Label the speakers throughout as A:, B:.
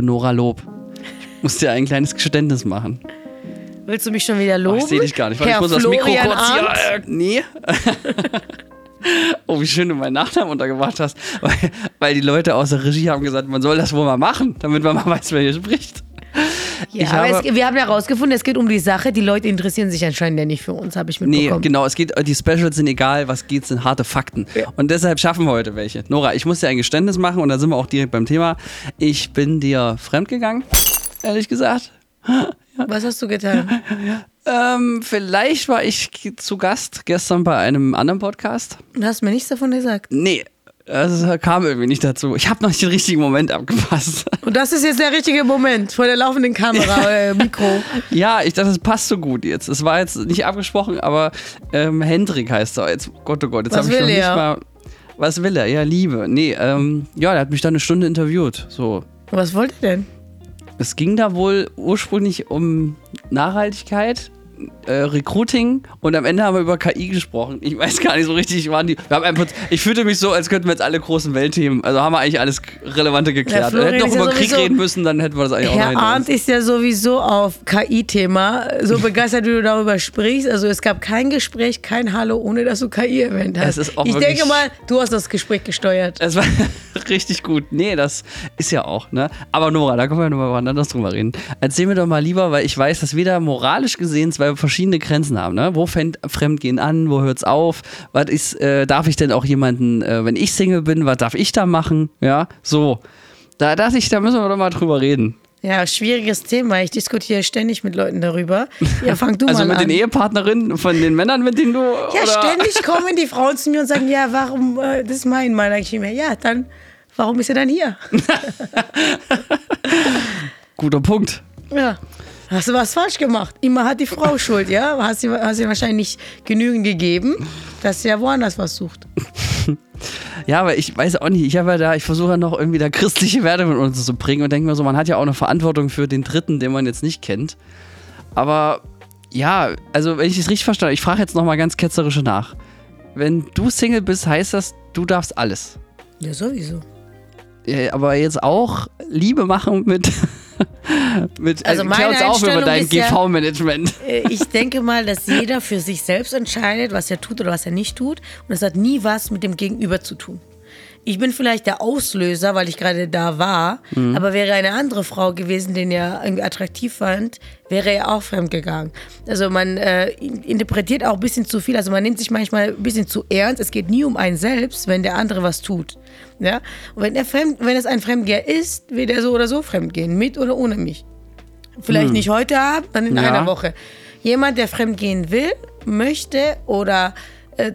A: liebe Nora Lob. Ich muss dir ein kleines Geständnis machen.
B: Willst du mich schon wieder
A: Oh,
B: loben?
A: ich sehe dich gar nicht.
B: Herr
A: ich muss das Mikro
B: Florian
A: kurz
B: Arndt?
A: hier. Äh, nee. oh, wie schön du meinen Nachnamen untergebracht hast. Weil, weil die Leute aus der Regie haben gesagt, man soll das wohl mal machen, damit man mal weiß, wer hier spricht.
B: Ja,
A: Ich
B: aber
A: habe-
B: es, wir haben ja herausgefunden, es geht um die Sache. Die Leute interessieren sich anscheinend ja nicht für uns, habe ich
A: Nee,
B: mitbekommen.
A: genau, es geht, die Specials sind egal, was geht, sind harte Fakten. Und deshalb schaffen wir heute welche. Nora, ich muss dir ein Geständnis machen und da sind wir auch direkt beim Thema. Ich bin dir fremdgegangen, ehrlich gesagt.
B: Was hast du getan?
A: Ähm, vielleicht war ich zu Gast gestern bei einem anderen Podcast.
B: Du hast mir nichts davon gesagt.
A: Nee, das kam irgendwie nicht dazu. Ich habe noch nicht den richtigen Moment abgepasst.
B: Und das ist jetzt der richtige Moment vor der laufenden Kamera, äh, Mikro.
A: Ja, ich dachte, es passt so gut jetzt. Es war jetzt nicht abgesprochen, aber ähm, Hendrik heißt er jetzt. Gott, oh Gott, jetzt habe ich noch nicht
B: er?
A: mal. Was will er? Ja, Liebe. Nee, ähm, ja, der hat mich dann eine Stunde interviewt. So.
B: Was wollt ihr denn?
A: Es ging da wohl ursprünglich um Nachhaltigkeit, äh, Recruiting und am Ende haben wir über KI gesprochen. Ich weiß gar nicht so richtig, waren die. Wir haben einfach, ich fühlte mich so, als könnten wir jetzt alle großen Weltthemen. Also haben wir eigentlich alles Relevante geklärt. wir hätten noch
B: ist ja
A: über Krieg reden müssen, dann hätten wir das eigentlich auch noch
B: Herr. Arndt ist ja sowieso auf KI-Thema so begeistert, wie du darüber sprichst. Also es gab kein Gespräch, kein Hallo, ohne dass du KI erwähnt hast. Ich denke mal, du hast das Gespräch gesteuert.
A: Es war richtig gut. Nee, das ist ja auch, ne? Aber Nora, da können wir nochmal anders drüber reden. Erzähl mir doch mal lieber, weil ich weiß, dass wir da moralisch gesehen zwei verschiedene Grenzen haben, ne? Wo fängt Fremdgehen an? Wo hört's auf? Was ist, äh, darf ich denn auch jemanden, äh, wenn ich Single bin, was darf ich da machen? Ja, so. Da dachte ich, da müssen wir doch mal drüber reden.
B: Ja, schwieriges Thema. Ich diskutiere ständig mit Leuten darüber. Ja, fang du
A: Also
B: mal
A: mit
B: an.
A: den Ehepartnerinnen von den Männern, mit denen du.
B: ja,
A: oder?
B: ständig kommen die Frauen zu mir und sagen, ja, warum, äh, das ist mein Mann. Sag ich mir, ja, dann, warum ist er dann hier?
A: Guter Punkt.
B: Ja. Hast du was falsch gemacht? Immer hat die Frau Schuld, ja? Hast du hast ihr wahrscheinlich nicht genügend gegeben, dass sie ja woanders was sucht.
A: Ja, aber ich weiß auch nicht, ich habe ja da, ich versuche ja noch irgendwie da christliche Werte mit uns zu bringen und denke mir so, man hat ja auch eine Verantwortung für den Dritten, den man jetzt nicht kennt. Aber ja, also wenn ich es richtig verstanden habe, ich frage jetzt nochmal ganz ketzerische nach. Wenn du Single bist, heißt das, du darfst alles.
B: Ja, sowieso.
A: Ja, Aber jetzt auch Liebe machen mit. mit
B: Also
A: uns
B: meine
A: auf über dein
B: ist ja-
A: GV-Management.
B: Äh, Ich denke mal, dass jeder für sich selbst entscheidet, was er tut oder was er nicht tut. Und es hat nie was mit dem Gegenüber zu tun. Ich bin vielleicht der Auslöser, weil ich gerade da war,
A: Mhm.
B: aber wäre eine andere Frau gewesen, den er irgendwie attraktiv fand, wäre er auch fremdgegangen. Also man äh, in- interpretiert auch ein bisschen zu viel, also man nimmt sich manchmal ein bisschen zu ernst. Es geht nie um einen selbst, wenn der andere was tut. Ja? Und wenn, er fremd, wenn es ein Fremdgeher ist, wird er so oder so fremdgehen, mit oder ohne mich. Vielleicht nicht heute Abend, dann in
A: Ja.
B: einer Woche. Jemand, der fremdgehen will, möchte oder äh,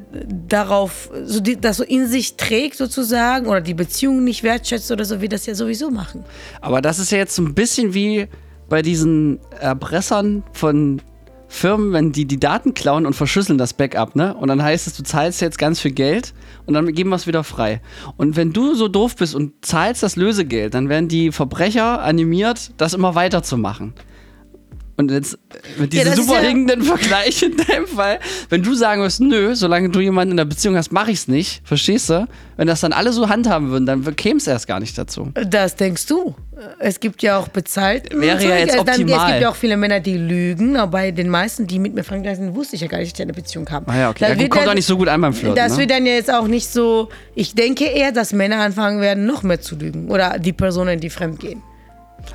B: darauf, so die, das so in sich trägt sozusagen oder die Beziehung nicht wertschätzt oder so, wird das ja sowieso machen.
A: Aber das ist ja jetzt so ein bisschen wie bei diesen Erpressern von Firmen, wenn die die Daten klauen und verschlüsseln das Backup, ne? Und dann heißt es, du zahlst jetzt ganz viel Geld und dann geben wir es wieder frei. Und wenn du so doof bist und zahlst das Lösegeld, dann werden die Verbrecher animiert, das immer weiterzumachen. Und jetzt äh, mit
B: Ja,
A: diesem
B: ist
A: super
B: ja-
A: hinkenden Vergleich in deinem Fall, wenn du sagen wirst, nö, solange du jemanden in der Beziehung hast, mache ich es nicht, verstehst du? Wenn das dann alle so handhaben würden, dann käme es erst gar nicht dazu.
B: Das denkst du. Es gibt ja auch bezahlt.
A: Wäre ja jetzt
B: Dann, es
A: optimal.
B: gibt ja auch viele Männer, die lügen, aber bei den meisten, die mit mir sind, wusste ich ja gar nicht, dass die eine Beziehung haben.
A: Ah ja, okay. Ja, gut, kommt
B: dann-
A: auch nicht so gut an beim Flirten,
B: Das
A: ne?
B: wird dann ja jetzt auch nicht so. Ich denke eher, dass Männer anfangen werden, noch mehr zu lügen. Oder die Personen, die fremdgehen.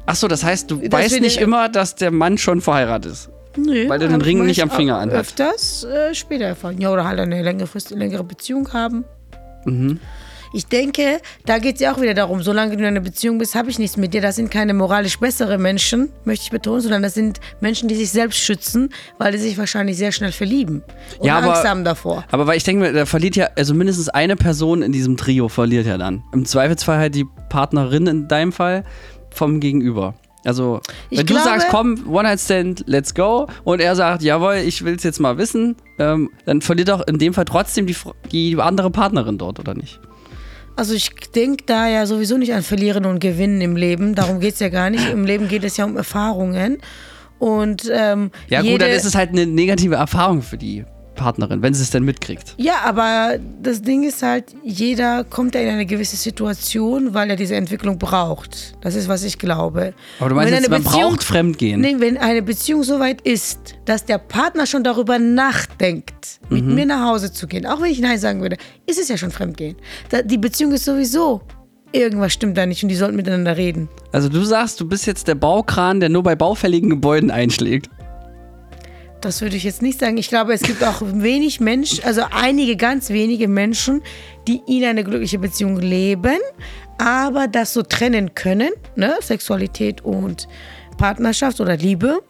A: Ach so, das heißt, du
B: Das
A: weißt nicht immer, dass der Mann schon verheiratet ist.
B: Nö,
A: Weil der den Ring nicht am Finger anhat.
B: Öfters äh, später erfahren. Ja, oder halt eine längere, Frist, längere Beziehung haben.
A: Mhm.
B: Ich denke, da geht es ja auch wieder darum, solange du in einer Beziehung bist, habe ich nichts mit dir. Das sind keine moralisch bessere Menschen, möchte ich betonen, sondern das sind Menschen, die sich selbst schützen, weil die sich wahrscheinlich sehr schnell verlieben und
A: Ja, aber-
B: Angst haben davor.
A: Aber weil ich denke mir, da verliert ja, also mindestens eine Person in diesem Trio verliert ja dann. Im Zweifelsfall halt die Partnerin in deinem Fall vom Gegenüber. Also,
B: Ich
A: wenn du
B: glaube-
A: sagst, komm, One-Night-Stand, let's go, und er sagt, jawohl, ich will es jetzt mal wissen, ähm, dann verliert doch in dem Fall trotzdem die, die andere Partnerin dort, oder nicht?
B: Also ich denke da ja sowieso nicht an Verlieren und Gewinnen im Leben. Darum geht es ja gar nicht. Im Leben geht es ja um Erfahrungen. Und ähm,
A: Ja, gut, dann ist es halt eine negative Erfahrung für die Partnerin, wenn sie es denn mitkriegt.
B: Ja, aber das Ding ist halt, jeder kommt ja in eine gewisse Situation, weil er diese Entwicklung braucht. Das ist, was ich glaube.
A: Aber du meinst,
B: Wenn
A: jetzt,
B: eine
A: man
B: Beziehung-
A: braucht Fremdgehen.
B: Nee, wenn eine Beziehung so weit ist, dass der Partner schon darüber nachdenkt, mit
A: Mhm.
B: mir nach Hause zu gehen, auch wenn ich Nein sagen würde, ist es ja schon Fremdgehen. Die Beziehung ist sowieso, irgendwas stimmt da nicht und die sollten miteinander reden.
A: Also du sagst, du bist jetzt der Baukran, der nur bei baufälligen Gebäuden einschlägt.
B: Das würde ich jetzt nicht sagen. Ich glaube, es gibt auch wenig Menschen, also einige ganz wenige Menschen, die in eine glückliche Beziehung leben, aber das so trennen können, ne? Sexualität und Partnerschaft oder Liebe.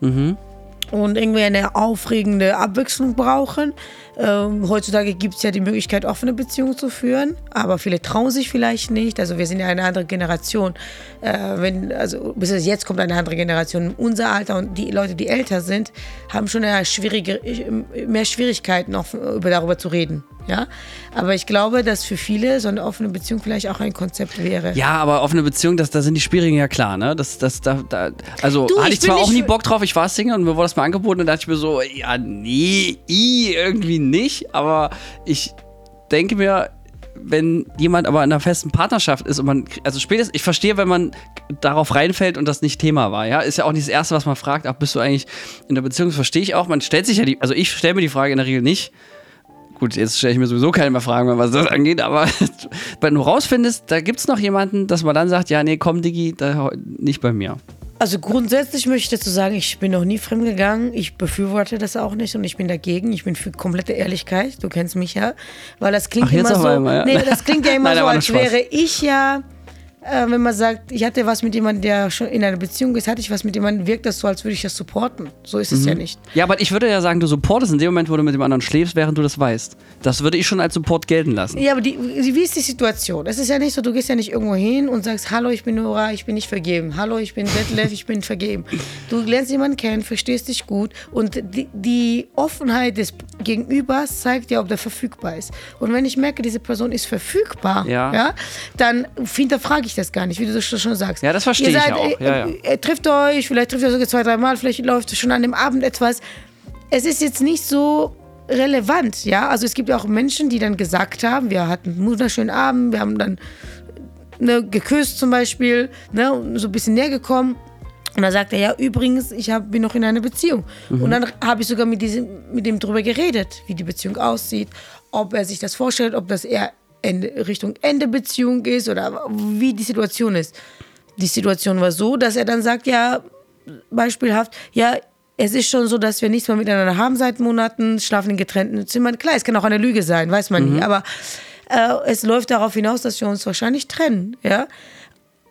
B: Und irgendwie eine aufregende Abwechslung brauchen. Ähm, heutzutage gibt es ja die Möglichkeit, offene Beziehungen zu führen, aber viele trauen sich vielleicht nicht. Also wir sind ja eine andere Generation. Äh, wenn, also bis jetzt kommt eine andere Generation. Unser Alter und die Leute, die älter sind, haben schon schwierige, mehr Schwierigkeiten, auch über darüber zu reden. Ja? Aber ich glaube, dass für viele so eine offene Beziehung vielleicht auch ein Konzept wäre.
A: Ja, aber offene Beziehung, das, da sind die Schwierigen ja klar, ne? Das, das, da, da, also
B: Du,
A: hatte
B: ich
A: ich zwar auch nie Bock drauf, ich war Single und mir wurde das mal angeboten und da dachte ich mir so, ja, nee, irgendwie nicht, aber ich denke mir, wenn jemand aber in einer festen Partnerschaft ist und man, also spätestens, ich verstehe, wenn man darauf reinfällt und das nicht Thema war, ja, ist ja auch nicht das Erste, was man fragt, ach, bist du eigentlich in der Beziehung, das verstehe ich auch, man stellt sich ja die, also ich stelle mir die Frage in der Regel nicht, Gut, jetzt stelle ich mir sowieso keine mehr Fragen mehr, was das angeht, aber wenn du rausfindest, da gibt es noch jemanden, dass man dann sagt, ja, nee, komm, Digi, da, nicht bei mir.
B: Also grundsätzlich möchte ich dazu sagen, ich bin noch nie fremdgegangen. Ich befürworte das auch nicht und ich bin dagegen. Ich bin für komplette Ehrlichkeit. Du kennst mich ja. Weil das klingt
A: Ach,
B: immer so.
A: einmal, ja.
B: Nee, das klingt ja immer
A: Nein,
B: so, als wäre ich ja. Äh, wenn man sagt, ich hatte was mit jemandem, der schon in einer Beziehung ist, hatte ich was mit jemandem, wirkt das so, als würde ich das supporten. So ist
A: Mhm.
B: es ja nicht.
A: Ja, aber ich würde ja sagen, du supportest in dem Moment, wo du mit dem anderen schläfst, während du das weißt. Das würde ich schon als Support gelten lassen.
B: Ja, aber die, wie ist die Situation? Es ist ja nicht so, du gehst ja nicht irgendwo hin und sagst, hallo, ich bin Nora, ich bin nicht vergeben. Hallo, ich bin Detlef, ich bin vergeben. Du lernst jemanden kennen, verstehst dich gut und die, die Offenheit des Gegenübers zeigt ja, ob der verfügbar ist. Und wenn ich merke, diese Person ist verfügbar,
A: Ja.
B: ja. dann hinterfrage ich das gar nicht, wie du das schon sagst.
A: Ja, das verstehe ich
B: seid,
A: ja auch. Ja, ja.
B: Äh, äh, trifft euch, vielleicht trifft ihr sogar zwei, dreimal, vielleicht läuft schon an dem Abend etwas. Es ist jetzt nicht so relevant, ja. Also es gibt ja auch Menschen, die dann gesagt haben, wir hatten einen wunderschönen Abend, wir haben dann ne, geküsst zum Beispiel, ne, und so ein bisschen näher gekommen. Und dann sagt er, ja, übrigens, ich hab, bin noch in einer Beziehung. Und dann habe ich sogar mit, diesem, mit dem drüber geredet, wie die Beziehung aussieht, ob er sich das vorstellt, ob das eher Ende, Richtung Ende Beziehung ist oder wie die Situation ist. Die Situation war so, dass er dann sagt, ja, beispielhaft, ja, es ist schon so, dass wir nichts mehr miteinander haben seit Monaten, schlafen in getrennten Zimmern. Klar, es kann auch eine Lüge sein, weiß man nie, aber äh, es läuft darauf hinaus, dass wir uns wahrscheinlich trennen, ja.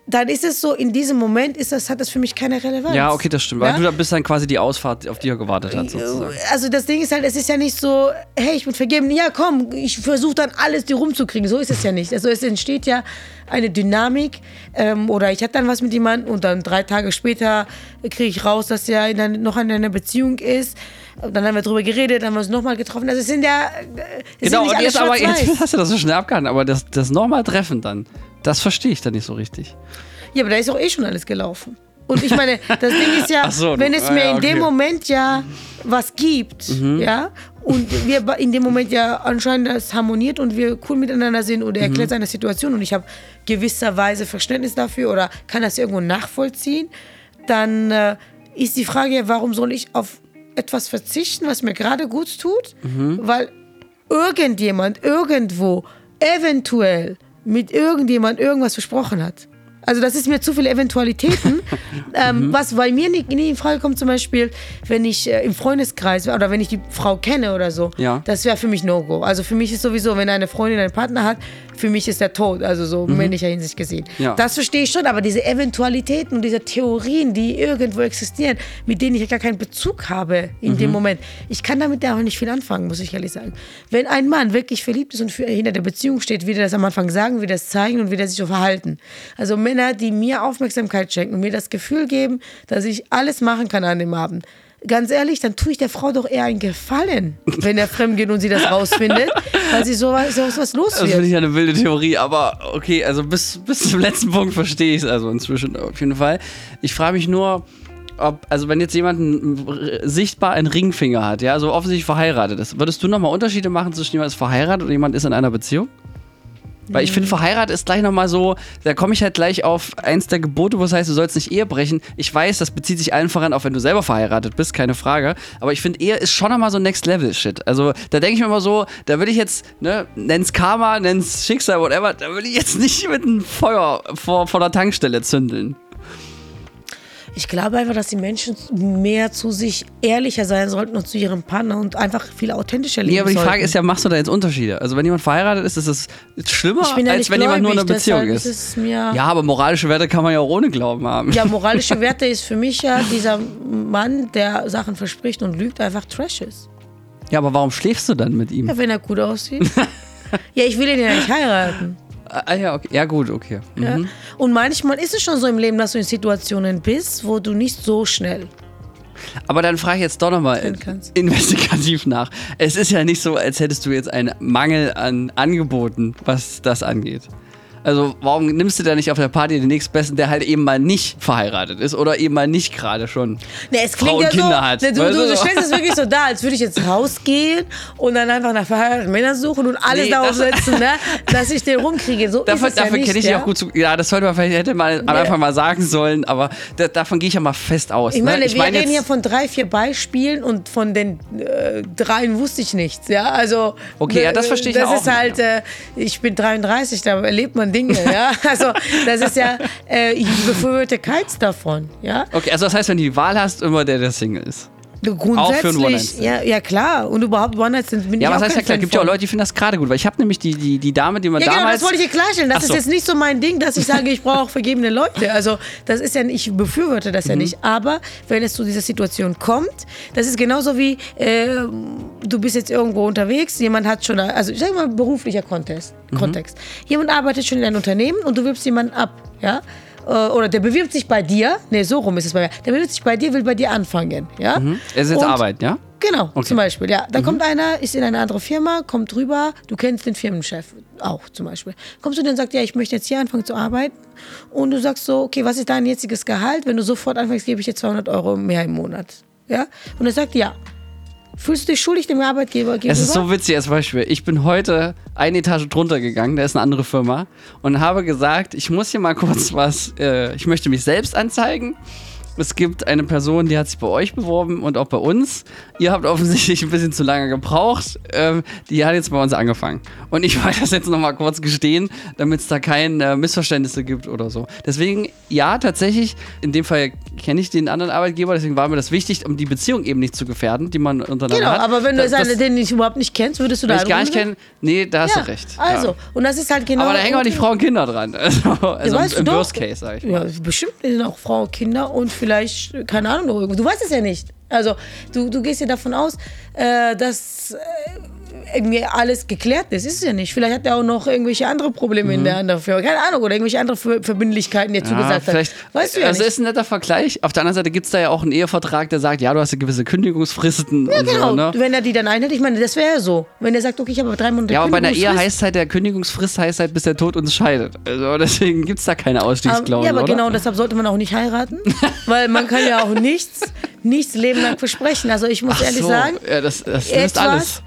B: Dann ist es so, in diesem Moment ist das, hat das für mich keine Relevanz.
A: Ja, okay, das stimmt. Weil
B: Ja?
A: du da bist dann quasi die Ausfahrt, auf die er gewartet hat, sozusagen.
B: Also das Ding ist halt, es ist ja nicht so, hey, ich bin vergeben, ja komm, ich versuche dann alles dir rumzukriegen. So ist es ja nicht. Also es entsteht ja eine Dynamik ähm, oder ich hatte dann was mit jemandem und dann drei Tage später kriege ich raus, dass er in einer, noch in einer Beziehung ist. Und dann haben wir drüber geredet, dann haben wir uns nochmal getroffen. Also es sind ja äh, es
A: Genau,
B: sind nicht
A: und jetzt aber, jetzt hast du das so schnell abgehandelt, aber das, das nochmal treffen dann, das verstehe ich dann nicht so richtig.
B: Ja, aber da ist auch eh schon alles gelaufen. Und ich meine, das Ding ist ja,
A: so,
B: wenn es
A: ah,
B: mir
A: ja,
B: in dem
A: okay.
B: Moment ja was gibt,
A: Mhm.
B: ja, und wir in dem Moment ja anscheinend das harmoniert und wir cool miteinander sind und er
A: Mhm.
B: erklärt seine Situation und ich habe gewisserweise Verständnis dafür oder kann das irgendwo nachvollziehen, dann äh, ist die Frage ja, warum soll ich auf etwas verzichten, was mir gerade gut tut,
A: Mhm.
B: weil irgendjemand irgendwo eventuell mit irgendjemand irgendwas versprochen hat. Also das ist mir zu viele Eventualitäten. ähm, Was bei mir nicht, nie in Frage kommt, zum Beispiel, wenn ich äh, im Freundeskreis oder wenn ich die Frau kenne oder so,
A: Ja.
B: das wäre für mich No-Go. Also für mich ist sowieso, wenn eine Freundin einen Partner hat, für mich ist der tot, also so männlicher Hinsicht gesehen.
A: Ja.
B: Das verstehe ich schon, aber diese Eventualitäten und diese Theorien, die irgendwo existieren, mit denen ich gar keinen Bezug habe in dem Moment, ich kann damit ja auch nicht viel anfangen, muss ich ehrlich sagen. Wenn ein Mann wirklich verliebt ist und für, hinter der Beziehung steht, wie der das am Anfang sagen, wie der das zeigen und wie der sich so verhalten. Also Männer, die mir Aufmerksamkeit schenken und mir das Gefühl geben, dass ich alles machen kann an dem Abend. Ganz ehrlich, dann tue ich der Frau doch eher einen Gefallen, wenn er fremd geht und sie das rausfindet, weil sie sowas, sowas was los
A: Das finde ich eine wilde Theorie, aber okay, also bis, bis zum letzten Punkt verstehe ich es also inzwischen auf jeden Fall. Ich frage mich nur, ob, also wenn jetzt jemand einen, r- sichtbar einen Ringfinger hat, ja, also offensichtlich verheiratet ist, würdest du nochmal Unterschiede machen zwischen jemand ist verheiratet und jemand ist in einer Beziehung? Weil ich finde, verheiratet ist gleich nochmal so, da komme ich halt gleich auf eins der Gebote, wo es heißt, du sollst nicht Ehe brechen. Ich weiß, das bezieht sich allen voran, auch wenn du selber verheiratet bist, keine Frage. Aber ich finde, Ehe ist schon nochmal so Next-Level-Shit. Also da denke ich mir immer so, da will ich jetzt, ne, nenn's Karma, nenn's Schicksal, whatever, da will ich jetzt nicht mit einem Feuer vor, vor der Tankstelle zündeln.
B: Ich glaube einfach, dass die Menschen mehr zu sich ehrlicher sein sollten und zu ihrem Partner und einfach viel authentischer leben
A: Nee, aber die
B: sollten.
A: Frage ist ja, machst du da jetzt Unterschiede? Also wenn jemand verheiratet ist, ist es schlimmer,
B: ja
A: als wenn jemand nur in einer
B: gläubig,
A: Beziehung ist.
B: mir
A: Ja, aber moralische Werte kann man ja auch ohne Glauben haben.
B: Ja, moralische Werte ist für mich ja dieser Mann, der Sachen verspricht und lügt, einfach Trash ist.
A: Ja, aber warum schläfst du dann mit ihm?
B: Ja, wenn er gut aussieht. ja, ich will ihn ja nicht heiraten.
A: Ah, ja, okay. ja, gut, okay. Mhm.
B: Ja? Und manchmal ist es schon so im Leben, dass du in Situationen bist, wo du nicht so schnell.
A: Aber dann frage ich jetzt doch nochmal investigativ nach. Es ist ja nicht so, als hättest du jetzt einen Mangel an Angeboten, was das angeht. Also warum nimmst du da nicht auf der Party den nächstbesten, der halt eben mal nicht verheiratet ist oder eben mal nicht gerade schon
B: Ne, es klingt
A: Frau und
B: ja
A: Kinder
B: so,
A: hat?
B: ne, du,
A: Weißt
B: du,
A: du?
B: stellst es wirklich so dar, als würde ich jetzt rausgehen und dann einfach nach verheirateten Männern suchen und alles
A: Nee,
B: darauf
A: das-
B: setzen, ne, dass ich den rumkriege. So
A: Dafür,
B: ist es
A: dafür kenne ich
B: ja?
A: dich auch gut zu. Ja, das sollte man vielleicht hätte man am. Anfang mal sagen sollen, aber da, davon gehe ich ja mal fest aus.
B: Ich meine,
A: ne?
B: wir reden
A: jetzt-
B: hier von drei, vier Beispielen und von den äh, dreien wusste ich nichts. Ja, also.
A: Okay, ja, das verstehe ich
B: Das
A: ja
B: ist
A: auch
B: halt, äh, ich bin 33, da erlebt man Dinge. ja, also das ist ja, äh, ich befürworte keins davon. Ja,
A: Okay, also das heißt, wenn du die Wahl hast, immer der, der Single ist. Auch für einen
B: grundsätzlich.
A: One-Night-Stand.
B: Ja, ja, klar. Und überhaupt One-Night-Stand bin
A: Ja,
B: ich
A: was heißt ja klar,
B: Fan
A: gibt ja auch. Leute, die finden das gerade gut, weil ich habe nämlich die, die, die Dame, die man
B: Ja, genau,
A: damals.
B: das wollte ich hier klarstellen. Das
A: Ach
B: ist
A: so.
B: jetzt nicht so mein Ding, dass ich sage, ich brauche vergebene Leute. Also, das ist ja, ich befürworte das ja
A: Mhm.
B: nicht. Aber wenn es zu dieser Situation kommt, das ist genauso wie, äh, du bist jetzt irgendwo unterwegs, jemand hat schon, also ich sage mal beruflicher Kontext,
A: Mhm.
B: Kontext. Jemand arbeitet schon in einem Unternehmen und du wirbst jemanden ab, ja? Äh, Oder der bewirbt sich bei dir, nee, so rum ist es bei mir. Der bewirbt sich bei dir, will bei dir anfangen, ja?
A: Es ist jetzt Arbeit, ja?
B: Genau,
A: Okay.
B: zum Beispiel. Ja, da kommt einer, ist in eine andere Firma, kommt rüber, du kennst den Firmenchef auch zum Beispiel. Kommst du dann und sagst, ja, ich möchte jetzt hier anfangen zu arbeiten und du sagst so, okay, was ist dein jetziges Gehalt? Wenn du sofort anfängst, gebe ich dir 200 Euro mehr im Monat. Ja? Und er sagt, ja. Fühlst du dich schuldig dem Arbeitgeber gegenüber?
A: Es ist so witzig als Beispiel. Ich bin heute eine Etage drunter gegangen, da ist eine andere Firma, und habe gesagt, ich muss hier mal kurz was, äh, ich möchte mich selbst anzeigen. Es gibt eine Person, die hat sich bei euch beworben und auch bei uns. Ihr habt offensichtlich ein bisschen zu lange gebraucht. Ähm, die hat jetzt bei uns angefangen. Und ich wollte das jetzt nochmal kurz gestehen, damit es da keine äh, Missverständnisse gibt oder so. Deswegen, ja, tatsächlich, in dem Fall kenne ich den anderen Arbeitgeber, deswegen war mir das wichtig, um die Beziehung eben nicht zu gefährden, die man untereinander
B: Genau,
A: hat.
B: aber wenn du es
A: das-
B: den nicht, überhaupt nicht kennst, würdest du da
A: wenn ich gar nicht kenne, nee, da hast
B: Ja,
A: du recht.
B: also,
A: Ja.
B: und das ist halt genau.
A: Aber da hängen auch die Frauen und Kinder dran. Also, also im, im. Worst Case, sag ich.
B: Ja, bestimmt sind auch Frauen, Kinder und vielleicht, keine Ahnung. Du weißt es ja nicht. Also, du, du gehst ja davon aus, äh, dass äh, irgendwie alles geklärt ist. Ist es ja nicht. Vielleicht hat er auch noch irgendwelche andere Probleme in der anderen Firma. Keine Ahnung. Oder irgendwelche andere Ver- Verbindlichkeiten, die er
A: Ja,
B: zugesagt hat.
A: vielleicht,
B: Weißt du ja
A: also
B: nicht.
A: ist ein netter Vergleich. Auf der anderen Seite gibt es da ja auch einen Ehevertrag, der sagt, ja, du hast ja gewisse Kündigungsfristen
B: ja, genau.
A: so, ne?
B: Wenn er die dann einhält, ich meine, das wäre ja so. Wenn er sagt, okay, ich habe drei Monate
A: Ja, aber bei einer Ehe heißt halt, der Kündigungsfrist heißt halt, bis der Tod uns scheidet. Also deswegen gibt es da keine Ausstiegsklausel,
B: Ja, aber
A: oder?
B: genau deshalb sollte man auch nicht heiraten, weil man kann ja auch nichts, nichts Leben lang versprechen. Also ich muss
A: Ach
B: ehrlich
A: so,
B: sagen,
A: ja, das, das löst alles.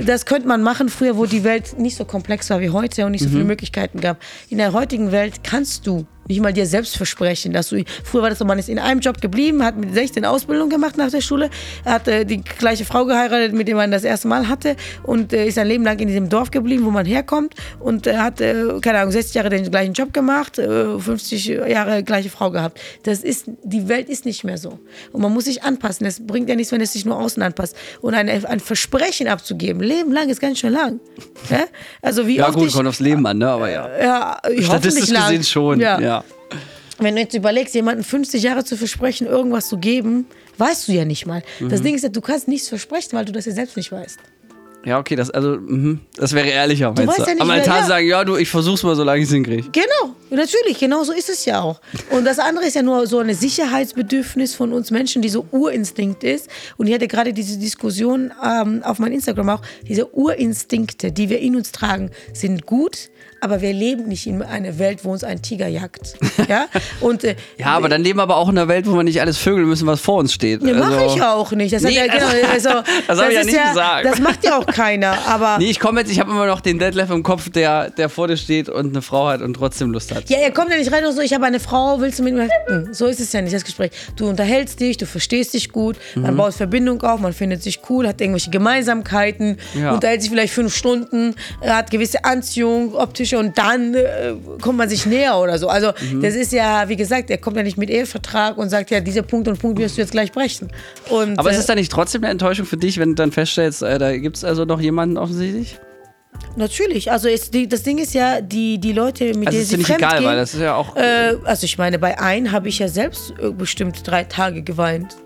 B: Das könnte man machen früher, wo die Welt nicht so komplex war wie heute und nicht so
A: Mhm.
B: viele Möglichkeiten gab. In der heutigen Welt kannst du nicht mal dir selbst versprechen, dass du. Früher war das so, man ist in einem Job geblieben, hat mit 16 Ausbildung gemacht nach der Schule, hat äh, die gleiche Frau geheiratet, mit der man das erste Mal hatte und äh, ist ein Leben lang in diesem Dorf geblieben, wo man herkommt und äh, hat, äh, keine Ahnung, 60 Jahre den gleichen Job gemacht, äh, 50 Jahre gleiche Frau gehabt. Das ist, die Welt ist nicht mehr so. Und man muss sich anpassen. Es bringt ja nichts, wenn es sich nur außen anpasst. Und ein, ein Versprechen abzugeben, Leben lang ist ganz schön lang. Ja? Also wie
A: Ja
B: oft
A: gut,
B: ich,
A: kommt aufs Leben an, ne? Aber ja.
B: ja,
A: Statistisch
B: lang.
A: gesehen schon.
B: Ja.
A: Ja.
B: Wenn du jetzt überlegst, jemanden 50 Jahre zu versprechen, irgendwas zu geben, weißt du ja nicht mal. Das
A: Mhm.
B: Ding ist, ja, du kannst nichts versprechen, weil du das ja selbst nicht weißt.
A: Ja, okay, das, also, mhm, das wäre ehrlicher, meinst
B: weißt ja nicht,
A: Am Altar
B: ja.
A: sagen, ja, du, ich versuch's mal, solange ich es hinkriege.
B: Genau, natürlich, genau so ist es ja auch. Und das andere ist ja nur so ein Sicherheitsbedürfnis von uns Menschen, die so Urinstinkt ist. Und ich hatte gerade diese Diskussion ähm, auf meinem Instagram auch, diese Urinstinkte, die wir in uns tragen, sind gut, aber wir leben nicht in einer Welt, wo uns ein Tiger jagt. Ja, und, äh,
A: ja aber dann leben wir aber auch in einer Welt, wo wir nicht alles vögeln müssen, was vor uns steht.
B: Ja, mache
A: also,
B: ich auch nicht. Das,
A: Nee,
B: ja, genau, also,
A: das hab ich ja nicht gesagt.
B: Das macht ja auch keiner. Aber
A: Nee, ich komme jetzt, ich habe immer noch den Detlef im Kopf, der, der vor dir steht und eine Frau hat und trotzdem Lust hat.
B: Ja, er kommt ja nicht rein und so, ich habe eine Frau, willst du mit mir? Hm, So ist es ja nicht, das Gespräch. Du unterhältst dich, du verstehst dich gut,
A: Mhm.
B: man baut Verbindung auf, man findet sich cool, hat irgendwelche Gemeinsamkeiten,
A: Ja.
B: unterhält sich vielleicht fünf Stunden, hat gewisse Anziehung, optische und dann äh, kommt man sich näher oder so. Also
A: Mhm.
B: das ist ja, wie gesagt, er kommt ja nicht mit Ehevertrag und sagt ja, dieser Punkt und Punkt wirst du jetzt gleich brechen. Und,
A: Aber ist
B: äh,
A: es dann nicht trotzdem eine Enttäuschung für dich, wenn du dann feststellst, äh, da gibt es also noch jemanden offensichtlich?
B: Natürlich, also ist die, das Ding ist ja, die, die Leute, mit
A: Also
B: denen
A: ist
B: sie fremd
A: egal,
B: gehen,
A: weil das ist ja auch.
B: Äh, also ich meine, bei einem habe ich ja selbst äh, bestimmt drei Tage geweint,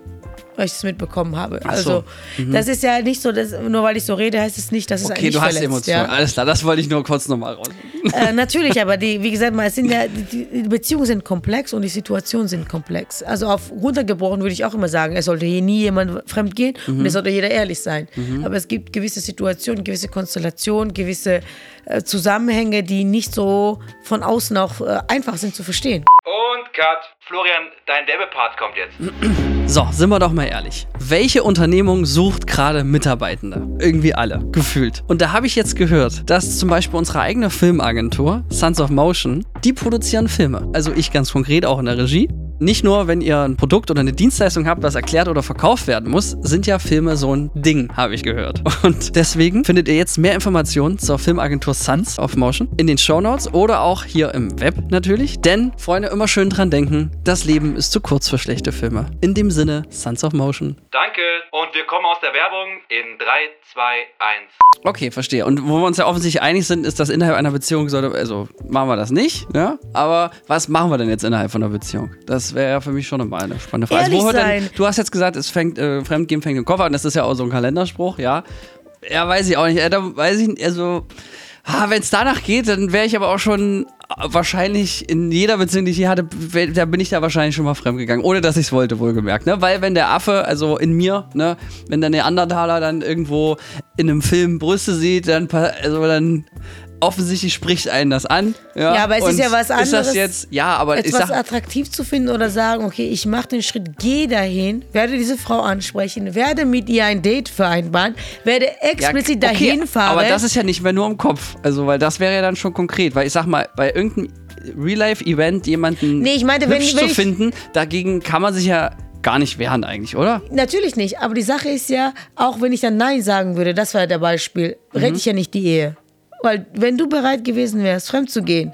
B: weil ich es mitbekommen habe.
A: So.
B: Also das ist ja nicht so, dass, nur weil ich so rede, heißt es nicht, dass es
A: okay,
B: eigentlich
A: du hast
B: verletzt,
A: Emotionen.
B: Ja?
A: Alles klar, das wollte ich nur kurz nochmal raus.
B: äh, natürlich, aber die, wie gesagt, mal, es sind ja, die, die Beziehungen sind komplex und die Situationen sind komplex. Also auf runtergebrochen würde ich auch immer sagen, es sollte hier nie jemand fremd gehen
A: Mhm.
B: und es sollte jeder ehrlich sein. Aber es gibt gewisse Situationen, gewisse Konstellationen, gewisse äh, Zusammenhänge, die nicht so von außen auch äh, einfach sind zu verstehen.
C: Und Cut. Florian, dein Werbepart kommt jetzt.
A: So, sind wir doch mal ehrlich. Welche Unternehmung sucht gerade Mitarbeitende? Irgendwie alle, gefühlt. Und da habe ich jetzt gehört, dass zum Beispiel unsere eigene Filmagentur, Sons of Motion, die produzieren Filme. Also ich ganz konkret auch in der Regie. Nicht nur, wenn ihr ein Produkt oder eine Dienstleistung habt, was erklärt oder verkauft werden muss, sind ja Filme so ein Ding, habe ich gehört. Und deswegen findet ihr jetzt mehr Informationen zur Filmagentur Sons of Motion in den Shownotes oder auch hier im Web natürlich. Denn, Freunde, immer schön dran denken, das Leben ist zu kurz für schlechte Filme. In dem Sinne, Sons of Motion.
C: Danke. Und wir kommen aus der Werbung in 3, 2, 1.
A: Okay, verstehe. Und wo wir uns ja offensichtlich einig sind, ist, dass innerhalb einer Beziehung sollte, also machen wir das nicht, ja? Aber was machen wir denn jetzt innerhalb von einer Beziehung? Das wäre ja für mich schon eine spannende Frage.
B: Ehrlich
A: wo hört
B: sein.
A: Denn, du hast jetzt gesagt, es fängt, äh, Fremdgehen fängt im Koffer an, das ist ja auch so ein Kalenderspruch, ja? Ja, weiß ich auch nicht. Äh, Da weiß ich, also, ah, wenn es danach geht, dann wäre ich aber auch schon äh, wahrscheinlich in jeder Beziehung, die ich hier hatte, da bin ich da wahrscheinlich schon mal fremdgegangen, ohne dass ich es wollte, wohlgemerkt. Ne? Weil wenn der Affe, also in mir, ne, wenn der Neandertaler dann irgendwo in einem Film Brüste sieht, dann, also dann offensichtlich spricht einen das an. Ja,
B: Ja, aber es ist ja was
A: Ist das
B: anderes,
A: jetzt, ja, aber ich
B: etwas
A: sag,
B: attraktiv zu finden oder sagen, okay, ich mache den Schritt, gehe dahin, werde diese Frau ansprechen, werde mit ihr ein Date vereinbaren, werde
A: Ja,
B: explizit
A: okay,
B: dahin fahren.
A: Aber das ist ja nicht mehr nur im Kopf. Also, weil das wäre ja dann schon konkret. Weil ich sag mal, bei irgendeinem Real-Life-Event jemanden
B: Nee, ich meinte, wenn- wenn
A: zu
B: ich-
A: finden, dagegen kann man sich ja gar nicht wehren eigentlich, oder?
B: Natürlich nicht, aber die Sache ist ja, auch wenn ich dann Nein sagen würde, das war ja der Beispiel,
A: Mhm.
B: rette ich ja nicht die Ehe. Weil wenn du bereit gewesen wärst, fremd zu gehen,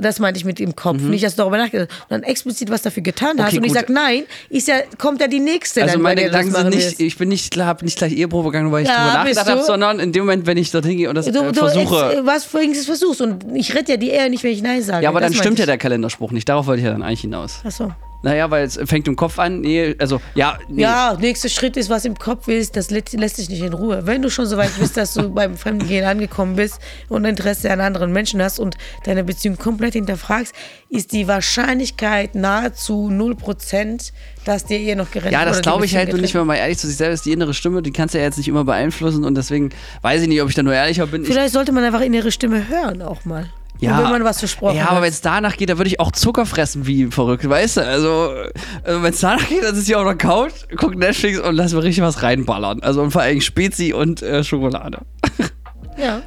B: das meinte ich mit im Kopf, nicht, dass du darüber nachgedacht hast, und dann explizit was dafür getan hast
A: Mhm. Okay,
B: und ich
A: gut.
B: sag Nein, ist ja, kommt ja die nächste
A: Also
B: dann,
A: meine
B: du
A: Gedanken sind nicht, ich bin nicht, hab nicht gleich Eheprobe gegangen, weil ich
B: Ja,
A: drüber
B: bist
A: nachgedacht habe,
B: du?
A: sondern in dem Moment, wenn ich dorthin gehe und das
B: Du,
A: äh,
B: du
A: versuche.
B: ex- was wenigstens versuchst und ich rette ja die Ehe nicht, wenn ich Nein sage.
A: ja, aber
B: Das
A: dann stimmt ja
B: ich.
A: der Kalenderspruch nicht. Darauf wollte ich ja dann eigentlich hinaus.
B: Achso.
A: Naja, weil es fängt im Kopf an. Nee, also, ja, nee.
B: Ja, nächster Schritt ist, was im Kopf ist, das lä- lässt dich nicht in Ruhe. Wenn du schon so weit bist, dass du beim Fremdgehen angekommen bist und Interesse an anderen Menschen hast und deine Beziehung komplett hinterfragst, ist die Wahrscheinlichkeit nahezu 0%, dass dir Ehe noch gerettet
A: Ja,
B: oder
A: das glaube ich halt nur nicht, wenn man mal ehrlich zu sich selber ist. Die innere Stimme, die kannst du ja jetzt nicht immer beeinflussen und deswegen weiß ich nicht, ob ich da nur ehrlicher bin. Ich,
B: Vielleicht sollte man einfach innere Stimme hören auch mal.
A: Ja,
B: wenn man was versprochen
A: Ja, aber wenn es danach geht, dann würde ich auch Zucker fressen wie verrückt, weißt du? Also, äh, wenn es danach geht, dann sitze ich auf der Couch, guck Netflix und lass mir richtig was reinballern. Also und vor allem Spezi und äh, Schokolade.
B: Ja.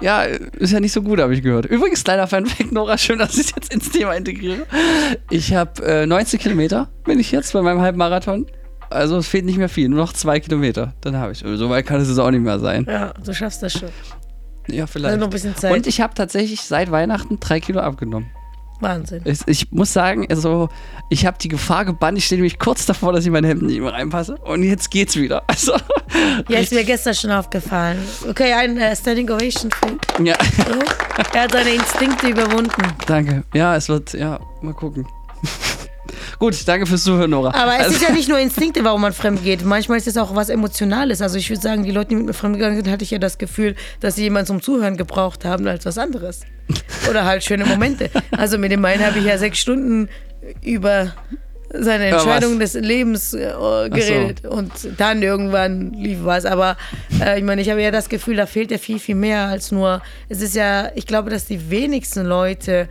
A: Ja, ist ja nicht so gut, habe ich gehört. Übrigens, kleiner Fanfact, Nora, schön, dass ich es jetzt ins Thema integriere. Ich habe äh, 90 Kilometer, bin ich jetzt bei meinem Halbmarathon. Also es fehlt nicht mehr viel, nur noch zwei Kilometer. Dann habe ich. So weit kann es auch nicht mehr sein.
B: Ja, du schaffst das schon.
A: Ja, vielleicht.
B: Also noch ein bisschen Zeit.
A: Und ich habe tatsächlich seit Weihnachten drei Kilo abgenommen.
B: Wahnsinn.
A: Ich, ich muss sagen, also ich habe die Gefahr gebannt. Ich stehe nämlich kurz davor, dass ich meine Hemden nicht mehr reinpasse. Und jetzt geht's wieder. Also,
B: Ja, ist mir gestern schon aufgefallen. Okay, ein äh, Standing Ovation für
A: ja,
B: so. Er hat seine Instinkte überwunden.
A: danke. Ja, es wird, ja, mal gucken. Gut, danke fürs Zuhören, Nora.
B: Aber es
A: also,
B: ist ja nicht nur Instinkte, warum man fremd geht. Manchmal ist es auch was Emotionales. Also ich würde sagen, die Leute, die mit mir fremd gegangen sind, hatte ich ja das Gefühl, dass sie jemanden zum Zuhören gebraucht haben als was anderes. Oder halt schöne Momente. Also mit dem einen habe ich ja sechs Stunden über seine Entscheidung des Lebens äh, geredet. Und dann irgendwann lief was. Aber äh, ich meine, ich habe ja das Gefühl, da fehlt ja viel, viel mehr als nur. Es ist ja, ich glaube, dass die wenigsten Leute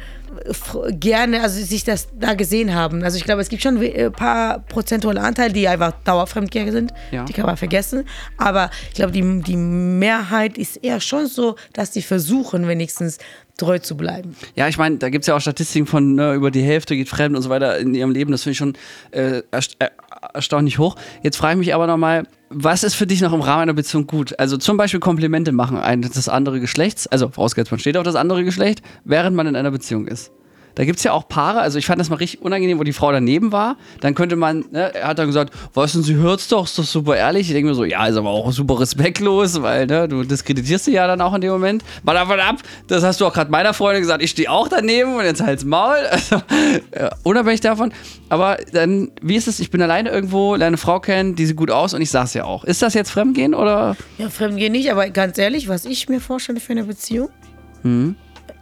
B: gerne, also sich das da gesehen haben. Also ich glaube, es gibt schon ein paar prozentuale Anteile, die einfach Dauerfremdgeher sind.
A: Ja.
B: Die kann man vergessen. Aber ich glaube, die, die Mehrheit ist eher schon so, dass die versuchen, wenigstens treu zu bleiben.
A: Ja, ich meine, da gibt es ja auch Statistiken von ne, über die Hälfte geht fremd und so weiter in ihrem Leben. Das finde ich schon äh, äh, erstaunlich hoch. Jetzt frage ich mich aber nochmal, was ist für dich noch im Rahmen einer Beziehung gut? Also zum Beispiel Komplimente machen eines des anderen Geschlechts, also vorausgesetzt man steht auf das andere Geschlecht, während man in einer Beziehung ist. Da gibt es ja auch Paare, also ich fand das mal richtig unangenehm, wo die Frau daneben war. Dann könnte man, ne, er hat dann gesagt, weißt du, sie hört's doch, ist doch super ehrlich. Ich denke mir so, ja, ist aber auch super respektlos, weil ne, du diskreditierst sie ja dann auch in dem Moment. Mal davon ab, das hast du auch gerade meiner Freundin gesagt, ich stehe auch daneben und jetzt halt's Maul. Also, ja, unabhängig davon. Aber dann, wie ist es, ich bin alleine irgendwo, lerne eine Frau kennen, die sieht gut aus und ich sag's ja auch. Ist das jetzt Fremdgehen oder?
B: Ja, Fremdgehen nicht, aber ganz ehrlich, was ich mir vorstelle für eine Beziehung,
A: Mhm.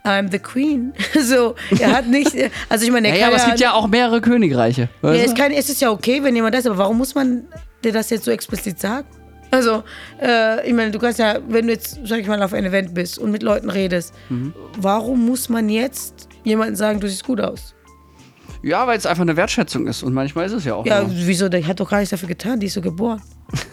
B: I'm the Queen. so, er hat nicht, also ich meine, er
A: Ja, ja,
B: kann
A: aber es gibt ja auch mehrere Königreiche.
B: Ja, es, kann, es ist ja okay, wenn jemand das, aber warum muss man dir das jetzt so explizit sagen? Also, äh, ich meine, du kannst ja, wenn du jetzt, sag ich mal, auf einem Event bist und mit Leuten redest,
A: Mhm.
B: warum muss man jetzt jemandem sagen, du siehst gut aus?
A: ja, weil es einfach eine Wertschätzung ist und manchmal ist es ja auch.
B: Ja,
A: so.
B: wieso? Der hat doch gar nichts dafür getan, die ist so geboren.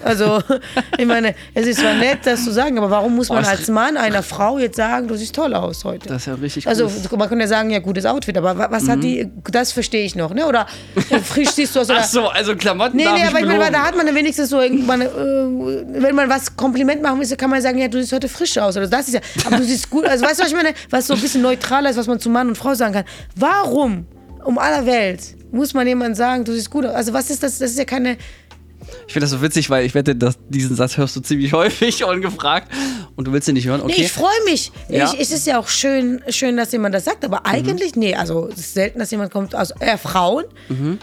B: Also, ich meine, es ist zwar nett, das zu sagen, aber warum muss man als Mann einer Frau jetzt sagen, du siehst toll aus heute?
A: Das ist ja richtig
B: Also
A: gut.
B: man kann ja sagen, ja, gutes Outfit, aber wa- was hat die, das verstehe ich noch, ne? Oder äh, frisch siehst du aus. Oder,
A: Mhm. Ach so, also Klamotten
B: Nee, nee, aber ich meine, da hat man dann wenigstens so irgendwann, äh, wenn man was Kompliment machen will, kann man sagen, ja, du siehst heute frisch aus. Oder das ist ja, aber du siehst gut, also weißt du, was ich meine? Was so ein bisschen neutraler ist, was man zu Mann und Frau sagen kann. Warum, um aller Welt, muss man jemandem sagen, du siehst gut aus? Also was ist das? Das ist ja keine,
A: Ich finde das so witzig, weil ich wette, dass diesen Satz hörst du ziemlich häufig ungefragt und du willst ihn nicht hören. Okay.
B: Nee, ich freue mich.
A: Ja.
B: Ich, es ist ja auch schön, schön, dass jemand das sagt, aber eigentlich, nee, also es ist selten, dass jemand kommt, also eher Frauen,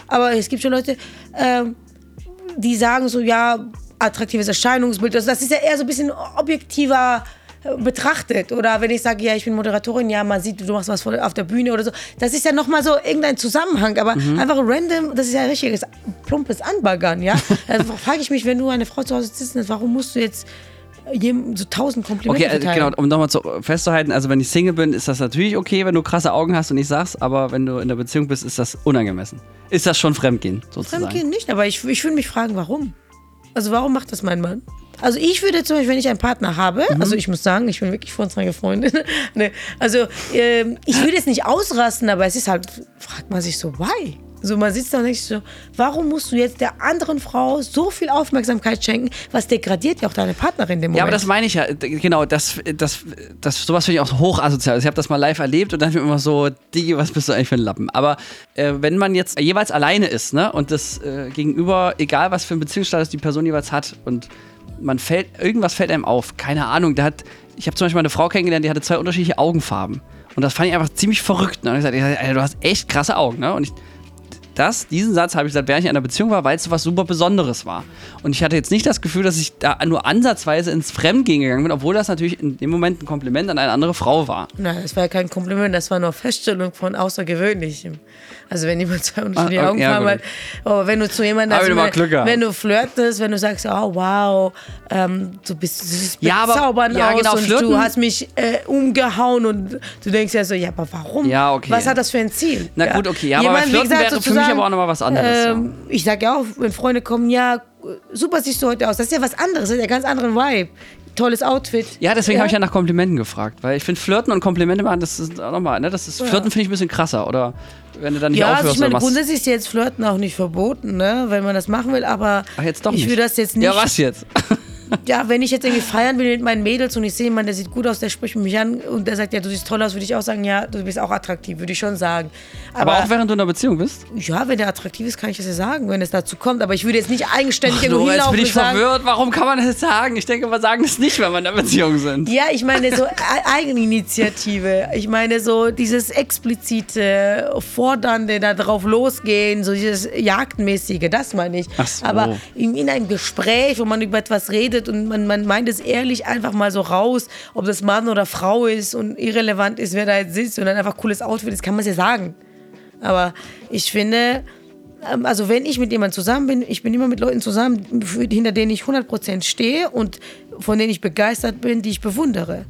B: aber es gibt schon Leute, ähm, die sagen so, ja, attraktives Erscheinungsbild, also das ist ja eher so ein bisschen objektiver äh, betrachtet oder wenn ich sage, ja, ich bin Moderatorin, ja, man sieht, du machst was auf der Bühne oder so, das ist ja nochmal so irgendein Zusammenhang, aber einfach random, das ist ja ein richtiges plumpes Anbaggern, ja. Also frage ich mich, wenn du eine Frau zu Hause sitzen hast, warum musst du jetzt jedem so tausend Komplimente
A: Okay,
B: verteilen?
A: genau, um nochmal zu, festzuhalten, also wenn ich Single bin, ist das natürlich okay, wenn du krasse Augen hast und ich sag's, aber wenn du in der Beziehung bist, ist das unangemessen. Ist das schon Fremdgehen, sozusagen?
B: Fremdgehen nicht, aber ich, ich würde mich fragen, warum? Also warum macht das mein Mann? Also ich würde zum Beispiel, wenn ich einen Partner habe,
A: Mhm.
B: also ich muss sagen, ich bin wirklich vortragende Freundin. ne, also ähm, ich würde jetzt nicht ausrasten, aber es ist halt, fragt man sich so, why? Also man sitzt da und denkt so, warum musst du jetzt der anderen Frau so viel Aufmerksamkeit schenken? Was degradiert ja auch deine Partnerin in dem Moment.
A: Ja, aber das meine ich ja, genau, das, das, das, sowas finde ich auch hoch asozial. Also ich habe das mal live erlebt und dann bin ich immer so, Digi, was bist du eigentlich für ein Lappen? Aber äh, wenn man jetzt jeweils alleine ist, ne, und das äh, Gegenüber, egal was für ein Beziehungsstatus die Person jeweils hat und man fällt, irgendwas fällt einem auf, keine Ahnung, da hat, ich habe zum Beispiel eine Frau kennengelernt, die hatte zwei unterschiedliche Augenfarben. Und das fand ich einfach ziemlich verrückt. Ne? Und ich Alter, du hast echt krasse Augen, ne? Und ich, das, diesen Satz habe ich gesagt, während ich in einer Beziehung war, weil es so was super Besonderes war. Und ich hatte jetzt nicht das Gefühl, dass ich da nur ansatzweise ins Fremdgehen gegangen bin, obwohl das natürlich in dem Moment ein Kompliment an eine andere Frau war.
B: Nein, das war ja kein Kompliment, das war nur Feststellung von Außergewöhnlichem. Also wenn jemand zwei unterschiedliche
A: Ah,
B: Augen
A: ja,
B: haben
A: gut.
B: hat, aber wenn du zu jemandem, also wenn, wenn du flirtest, wenn du sagst, oh wow, ähm, du bist, du siehst
A: Ja, aber- ja, genau,
B: und
A: flirten-
B: du hast mich äh, umgehauen und du denkst ja so, ja, aber warum?
A: Ja, okay.
B: Was hat das für ein Ziel?
A: Na gut, okay, ja, aber bei
B: wie
A: Flirten wäre für mich aber auch noch mal was anderes,
B: Ähm, Ich sag ja auch, wenn Freunde kommen, ja, super siehst du heute aus, das ist ja was anderes, das ist ja ganz anderen Vibe. Tolles Outfit.
A: Ja, deswegen habe ich ja nach Komplimenten gefragt, weil ich finde Flirten und Komplimente machen, das ist auch nochmal, ne? Das ist, Flirten finde ich ein bisschen krasser, oder wenn du dann nicht
B: Ja,
A: aufhörst
B: also ich meine, grundsätzlich ist jetzt Flirten auch nicht verboten, ne? wenn man das machen will, aber
A: Ach, jetzt doch
B: ich
A: nicht.
B: will das jetzt nicht.
A: Ja, was jetzt?
B: Ja, wenn ich jetzt irgendwie feiern will mit meinen Mädels und ich sehe jemanden, der sieht gut aus, der spricht mich an und der sagt, ja, du siehst toll aus, würde ich auch sagen, ja, du bist auch attraktiv, würde ich schon sagen.
A: Aber, auch während du in einer Beziehung bist?
B: ja, wenn der attraktiv ist, kann ich das ja sagen, wenn es dazu kommt. Aber ich würde jetzt nicht eigenständig
A: Ach,
B: irgendwo
A: jetzt
B: hinlaufen
A: bin ich verwirrt. Warum kann man das sagen? Ich denke, wir sagen das nicht, wenn wir in einer Beziehung sind.
B: Ja, ich meine so E- Eigeninitiative. Ich meine so dieses explizite, fordernde, da drauf losgehen, so dieses Jagdmäßige, das meine ich.
A: Ach so.
B: Aber in, in einem Gespräch, wo man über etwas redet und man, man meint es ehrlich einfach mal so raus, ob das Mann oder Frau ist und irrelevant ist, wer da jetzt sitzt und dann einfach cooles Outfit ist, kann man es ja sagen. Aber ich finde, ähm, also wenn ich mit jemandem zusammen bin, ich bin immer mit Leuten zusammen, hinter denen ich 100% stehe und von denen ich begeistert bin, die ich bewundere.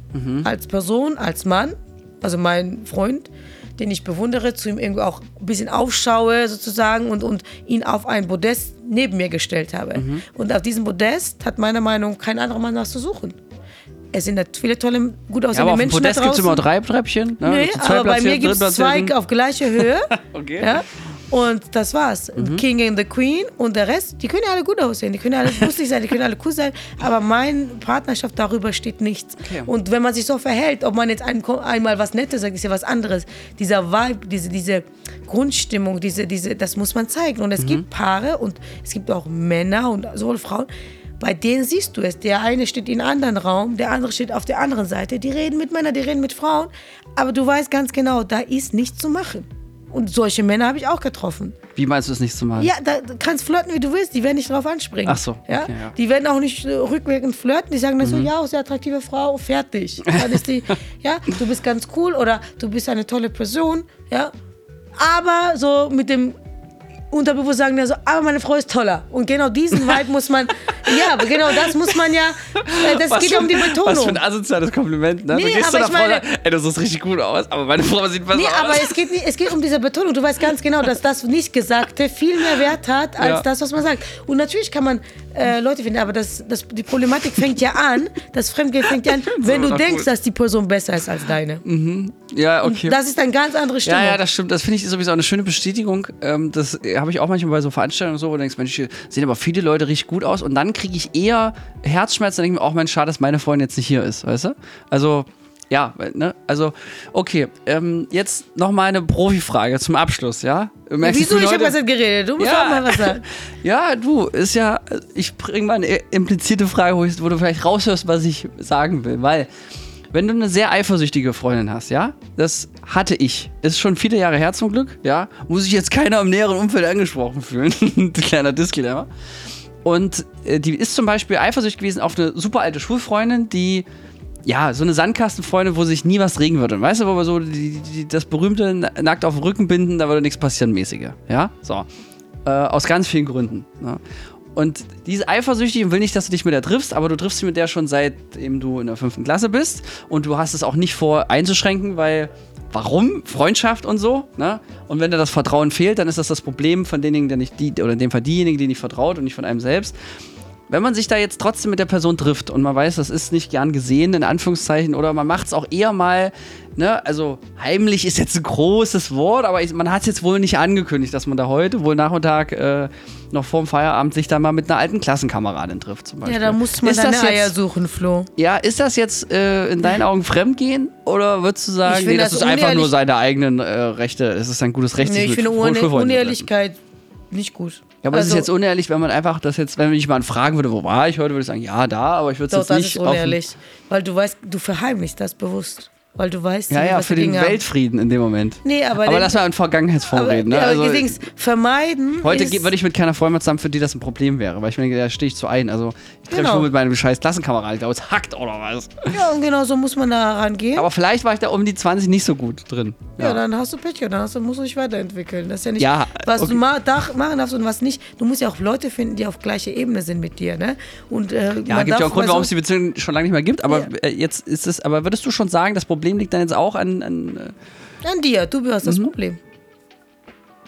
B: Als Person, als Mann, also mein Freund, den ich bewundere, zu ihm irgendwie auch ein bisschen aufschaue sozusagen und, und ihn auf ein Podest neben mir gestellt habe. Und auf diesem Podest hat meiner Meinung nach kein anderer Mann was zu suchen. Es sind viele tolle, gut
A: Ja,
B: aussehende
A: aber auf dem
B: Menschen
A: Podest gibt es immer drei Treppchen. Ne?
B: Nee,
A: Zu
B: aber bei mir gibt es zwei auf gleicher Höhe.
A: Okay.
B: ja? Und das war's.
A: Mhm.
B: King and the Queen und der Rest, die können ja alle gut aussehen, die können alle lustig sein, die können alle cool sein, aber meine Partnerschaft darüber steht nichts.
A: Okay.
B: Und wenn man sich so verhält, ob man jetzt ein, einmal was Nettes sagt, ist ja was anderes. Dieser Vibe, diese, diese Grundstimmung, diese, diese, das muss man zeigen. Und es
A: Mhm.
B: gibt Paare und es gibt auch Männer und sowohl Frauen, bei denen siehst du es. Der eine steht in einem anderen Raum, der andere steht auf der anderen Seite. Die reden mit Männern, die reden mit Frauen. Aber du weißt ganz genau, da ist nichts zu machen. Und solche Männer habe ich auch getroffen.
A: Wie meinst du es nicht zu machen?
B: Ja, da du kannst flirten, wie du willst. Die werden nicht drauf anspringen.
A: Ach so,
B: Ja?
A: okay, ja. Mhm.
B: Die werden auch nicht äh, rückwirkend flirten. Die sagen dann so, ja, sehr attraktive Frau, fertig. Dann ist die, ja, du bist ganz cool oder du bist eine tolle Person. Ja. Aber so mit dem unterbewusst sagen die so, aber meine Frau ist toller. Und genau diesen Vibe muss man, ja, aber genau das muss man ja, äh, das geht ja um die
A: Was für
B: Betonung.
A: ein asoziales Kompliment, ne?
B: Nee,
A: du gehst zu
B: aber
A: einer Frau und
B: meine-
A: ey, du siehst richtig gut aus, aber meine Frau sieht besser
B: Nee,
A: aus.
B: aber es geht, nicht, es geht um diese Betonung. Du weißt ganz genau, dass das nicht Gesagte viel mehr Wert hat als
A: Ja.
B: das, was man sagt. Und natürlich kann man äh, Leute finden, aber das, das, die Problematik fängt ja an, das Fremdgehen fängt ja an, wenn du denkst,
A: gut.
B: dass die Person besser ist als deine.
A: ja, okay.
B: Das ist eine ganz andere Stimmung.
A: Ja, ja, das stimmt. Das finde ich sowieso eine schöne Bestätigung. Ähm, das äh, habe ich auch manchmal bei so Veranstaltungen so, wo du denkst, Mensch, hier sehen aber viele Leute richtig gut aus. Und dann kriege ich eher Herzschmerzen, dann denke ich mir auch, Mensch, schade, dass meine Freundin jetzt nicht hier ist, weißt du? Also, ja, ne? Also, okay. Ähm, jetzt noch mal eine Profifrage zum Abschluss, ja? Merkst
B: Wieso? Ich habe was geredet. Du musst
A: Ja.
B: auch mal was sagen.
A: Ja, du, ist ja, ich bringe mal eine implizierte Frage, wo, ich, wo du vielleicht raushörst, was ich sagen will. Weil, wenn du eine sehr eifersüchtige Freundin hast, ja, das hatte ich. Ist schon viele Jahre her zum Glück, ja, muss sich jetzt keiner im näheren Umfeld angesprochen fühlen. Kleiner Disclaimer. Und äh, die ist zum Beispiel eifersüchtig gewesen auf eine super alte Schulfreundin, die ja, so eine Sandkastenfreundin, wo sich nie was regen würde. Weißt du, wo wir so die, die, das berühmte Na- nackt auf den Rücken binden, da würde nichts passieren mäßige. Ja, so. Äh, aus ganz vielen Gründen. Ne? Und die ist eifersüchtig und will nicht, dass du dich mit der triffst, aber du triffst dich mit der schon seitdem du in der fünften Klasse bist und du hast es auch nicht vor einzuschränken, weil warum? Freundschaft und so. Ne? Und wenn dir das Vertrauen fehlt, dann ist das das Problem von denjenigen, der nicht die, oder in dem Fall diejenigen, die nicht vertraut und nicht von einem selbst. Wenn man sich da jetzt trotzdem mit der Person trifft und man weiß, das ist nicht gern gesehen, in Anführungszeichen, oder man macht es auch eher mal, ne, also heimlich ist jetzt ein großes Wort, aber man hat es jetzt wohl nicht angekündigt, dass man da heute, wohl Nachmittag, äh, noch vorm Feierabend sich da mal mit einer alten Klassenkameradin trifft, zum Beispiel.
B: Ja, da muss man
A: ist
B: deine
A: das
B: Eier
A: jetzt,
B: suchen, Flo.
A: Ja, ist das jetzt äh, in deinen Augen Fremdgehen oder würdest du sagen, nee, das,
B: das
A: ist einfach nur seine eigenen äh, Rechte, es ist ein gutes Recht,
B: Nee, ich finde? Unehrlichkeit nicht gut.
A: Ja, aber es ist
B: Also-
A: jetzt unehrlich, wenn man einfach das jetzt, wenn mich jemand fragen würde, wo war ich heute, würde ich sagen, ja, da, aber ich würde es jetzt
B: das
A: nicht
B: ist
A: auf-
B: unehrlich. Weil du weißt, du verheimlichst das bewusst. Weil du weißt,
A: Ja, ja, für den
B: Dinge.
A: Weltfrieden in dem Moment.
B: Nee, aber,
A: Aber lass mal in Vergangenheitsform
B: aber,
A: reden. Ne?
B: ja,
A: Also,
B: Dings, vermeiden
A: heute würde ich mit keiner Freundin zusammen, für die das ein Problem wäre. Weil ich mir denke, da stehe ich zu ein. Also, ich treffe
B: Genau.
A: schon mit meinem scheiß Klassenkameraden, der uns hackt oder was.
B: Ja, und genau so muss man da rangehen.
A: Aber vielleicht war ich da um die 20 nicht so gut drin.
B: ja. dann hast du Pech dann hast du, musst du dich weiterentwickeln. Das ist ja nicht,
A: Ja,
B: was
A: okay.
B: du ma machen darfst und was nicht. Du musst ja auch Leute finden, die auf gleicher Ebene sind mit dir. Ne? Und, äh,
A: Ja, gibt ja auch einen Grund, warum es die Beziehung schon lange nicht mehr gibt. Aber
B: Ja.
A: äh, jetzt ist es, aber würdest du schon sagen, das Problem liegt dann jetzt auch an, an äh,
B: An dir, du hast das Problem.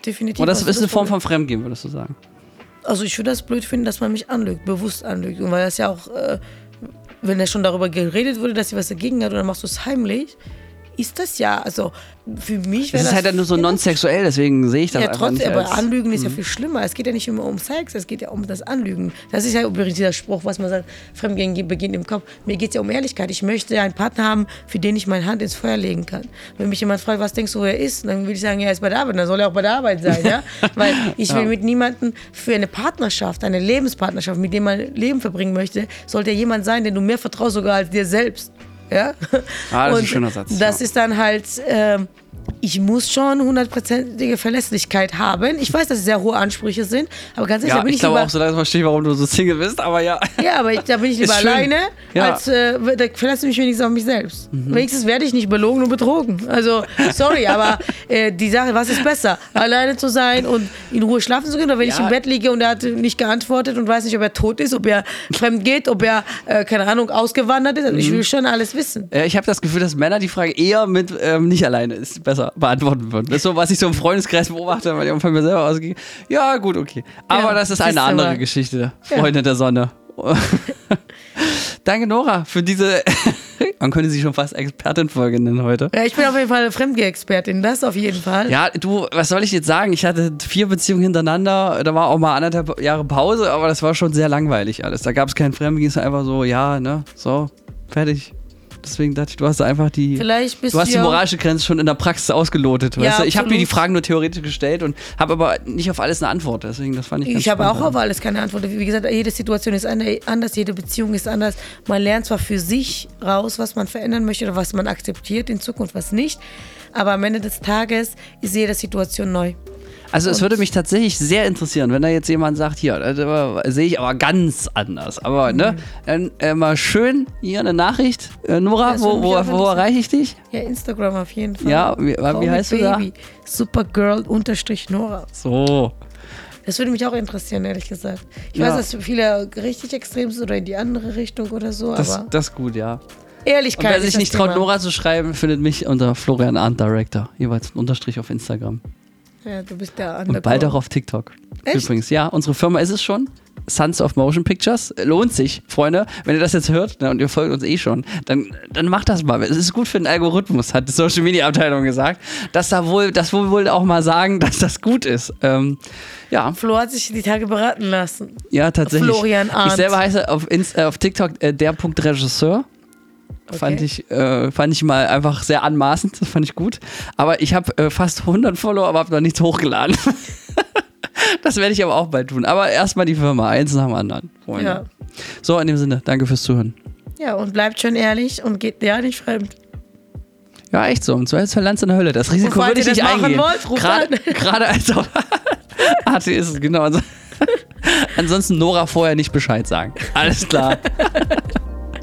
B: Definitiv.
A: oder das
B: hast du
A: ist eine Form
B: Problem.
A: von Fremdgehen, würdest du sagen?
B: Also ich würde das blöd finden, dass man mich anlügt, bewusst anlügt. Und weil das ja auch, äh, wenn er schon darüber geredet wurde, dass sie was dagegen hat, und dann machst du es heimlich, ist das ja, also für mich
A: Es
B: wäre
A: ist
B: das...
A: halt dann nur so non-sexuell, deswegen sehe ich das
B: Ja,
A: einfach nicht
B: trotzdem, aber
A: als, Mhm.
B: Anlügen ist ja viel schlimmer. Es geht ja nicht immer um Sex, es geht ja um das Anlügen. Das ist ja übrigens dieser Spruch, was man sagt, Fremdgehen beginnt im Kopf. Mir geht es ja um Ehrlichkeit. Ich möchte einen Partner haben, für den ich meine Hand ins Feuer legen kann. Wenn mich jemand fragt, was denkst du, wo er ist, dann will ich sagen, er ist bei der Arbeit. Dann soll er auch bei der Arbeit sein, ja? Weil ich will mit niemandem für eine Partnerschaft, eine Lebenspartnerschaft, mit dem man Leben verbringen möchte, sollte er jemand sein, den du mehr vertraust sogar als dir selbst. Ja?
A: Ah, das ist ein
B: Und
A: schöner Satz,
B: Das
A: ja.
B: ist dann halt, ähm, ich muss schon hundertprozentige Verlässlichkeit haben. Ich weiß, dass es sehr hohe Ansprüche sind, aber ganz ehrlich, da
A: Ja,
B: bin
A: ich
B: ich,
A: glaube
B: lieber,
A: auch so langsam verstehe ich, warum du so Single bist, aber ja.
B: ja, aber ich, da bin ich lieber alleine,
A: Ja.
B: als äh, da verlasse ich mich wenigstens auf mich selbst.
A: Mhm.
B: Wenigstens werde ich nicht belogen und betrogen. Also, sorry, aber äh, die Sache, was ist besser? Alleine zu sein und in Ruhe schlafen zu können, oder wenn ich
A: Ja.
B: im Bett liege und er hat nicht geantwortet und weiß nicht, ob er tot ist, ob er fremd geht, ob er, äh, keine Ahnung, ausgewandert ist. Also
A: Mhm.
B: ich will schon alles wissen.
A: Ich habe das Gefühl, dass Männer die Frage eher mit ähm, nicht alleine ist besser beantworten würden. Das ist so, was ich so im Freundeskreis beobachte, weil ich von mir selber ausgehe. Ja, gut, okay. Aber
B: Ja,
A: das ist eine andere
B: mal.
A: Geschichte, Freunde der Sonne. Danke, Nora, für diese, man könnte sie schon fast Expertin-Folge nennen heute.
B: Ja, ich bin auf jeden Fall eine Fremdgeh-Expertin, das auf jeden Fall.
A: Ja, du, was soll ich jetzt sagen? Ich hatte vier Beziehungen hintereinander, da war auch mal anderthalb Jahre Pause, aber das war schon sehr langweilig alles. Da gab es kein Fremdgehen, es war einfach so, ja, ne, so, fertig. Deswegen dachte ich, du hast einfach die.
B: Vielleicht bist
A: Du hast die moralische Grenze schon in der Praxis ausgelotet.
B: Ja?
A: Ich habe mir die Fragen nur theoretisch gestellt und habe aber nicht auf alles eine Antwort. Deswegen, das fand ich ganz
B: Ich habe auch auf alles keine Antwort. Wie gesagt, jede Situation ist ande- anders, jede Beziehung ist anders. Man lernt zwar für sich raus, was man verändern möchte oder was man akzeptiert in Zukunft, was nicht. Aber am Ende des Tages ist jede Situation neu.
A: Also es würde mich tatsächlich sehr interessieren, wenn da jetzt jemand sagt, hier, das sehe ich aber ganz anders. Aber
B: Mhm.
A: ne, dann äh, mal schön hier eine Nachricht. Äh, Nora,
B: Das
A: wo, wo, wo erreiche ich dich?
B: Ja, Instagram auf jeden Fall.
A: Ja, wie- wie heißt du da?
B: Supergirl-Nora.
A: So.
B: Das würde mich auch interessieren, ehrlich gesagt. Ich
A: Ja.
B: weiß, dass viele richtig extrem sind oder in die andere Richtung oder so,
A: Das,
B: aber
A: das ist gut, ja. Und
B: Ehrlichkeit
A: wer
B: ist
A: sich nicht traut. Nora zu schreiben, findet mich unter Florian Arndt Director. Jeweils ein Unterstrich auf Instagram.
B: Ja, du bist der
A: Und bald auch auf TikTok.
B: Echt?
A: Übrigens, ja, unsere Firma ist es schon. Sons of Motion Pictures. Lohnt sich, Freunde. Wenn ihr das jetzt hört ne, und ihr folgt uns eh schon, dann, dann macht das mal. Es ist gut für den Algorithmus, hat die Social Media Abteilung gesagt. Dass da wohl, das wohl wohl auch mal sagen, dass das gut ist. Ähm, ja,
B: Flo hat sich die Tage beraten lassen.
A: ja, tatsächlich.
B: Florian Arndt.
A: Ich selber heiße auf, Inst äh, auf TikTok äh, der Punkt Regisseur. Fand,
B: Okay.
A: ich, äh, fand ich mal einfach sehr anmaßend, das fand ich gut. Aber ich habe äh, fast 100 Follower, aber habe noch nichts hochgeladen. das werde ich aber auch bald tun. Aber erstmal die Firma, eins nach dem anderen. Freunde.
B: Ja.
A: So, in dem Sinne, danke fürs Zuhören.
B: Ja, und bleibt schön ehrlich und geht ja nicht fremd.
A: Ja, echt so. Und so ist Land in der Hölle. Das Risiko würde ich nicht eingehen.
B: wollt,
A: Gerade als Atheist, genau. Also, ansonsten Nora vorher nicht Bescheid sagen. Alles klar.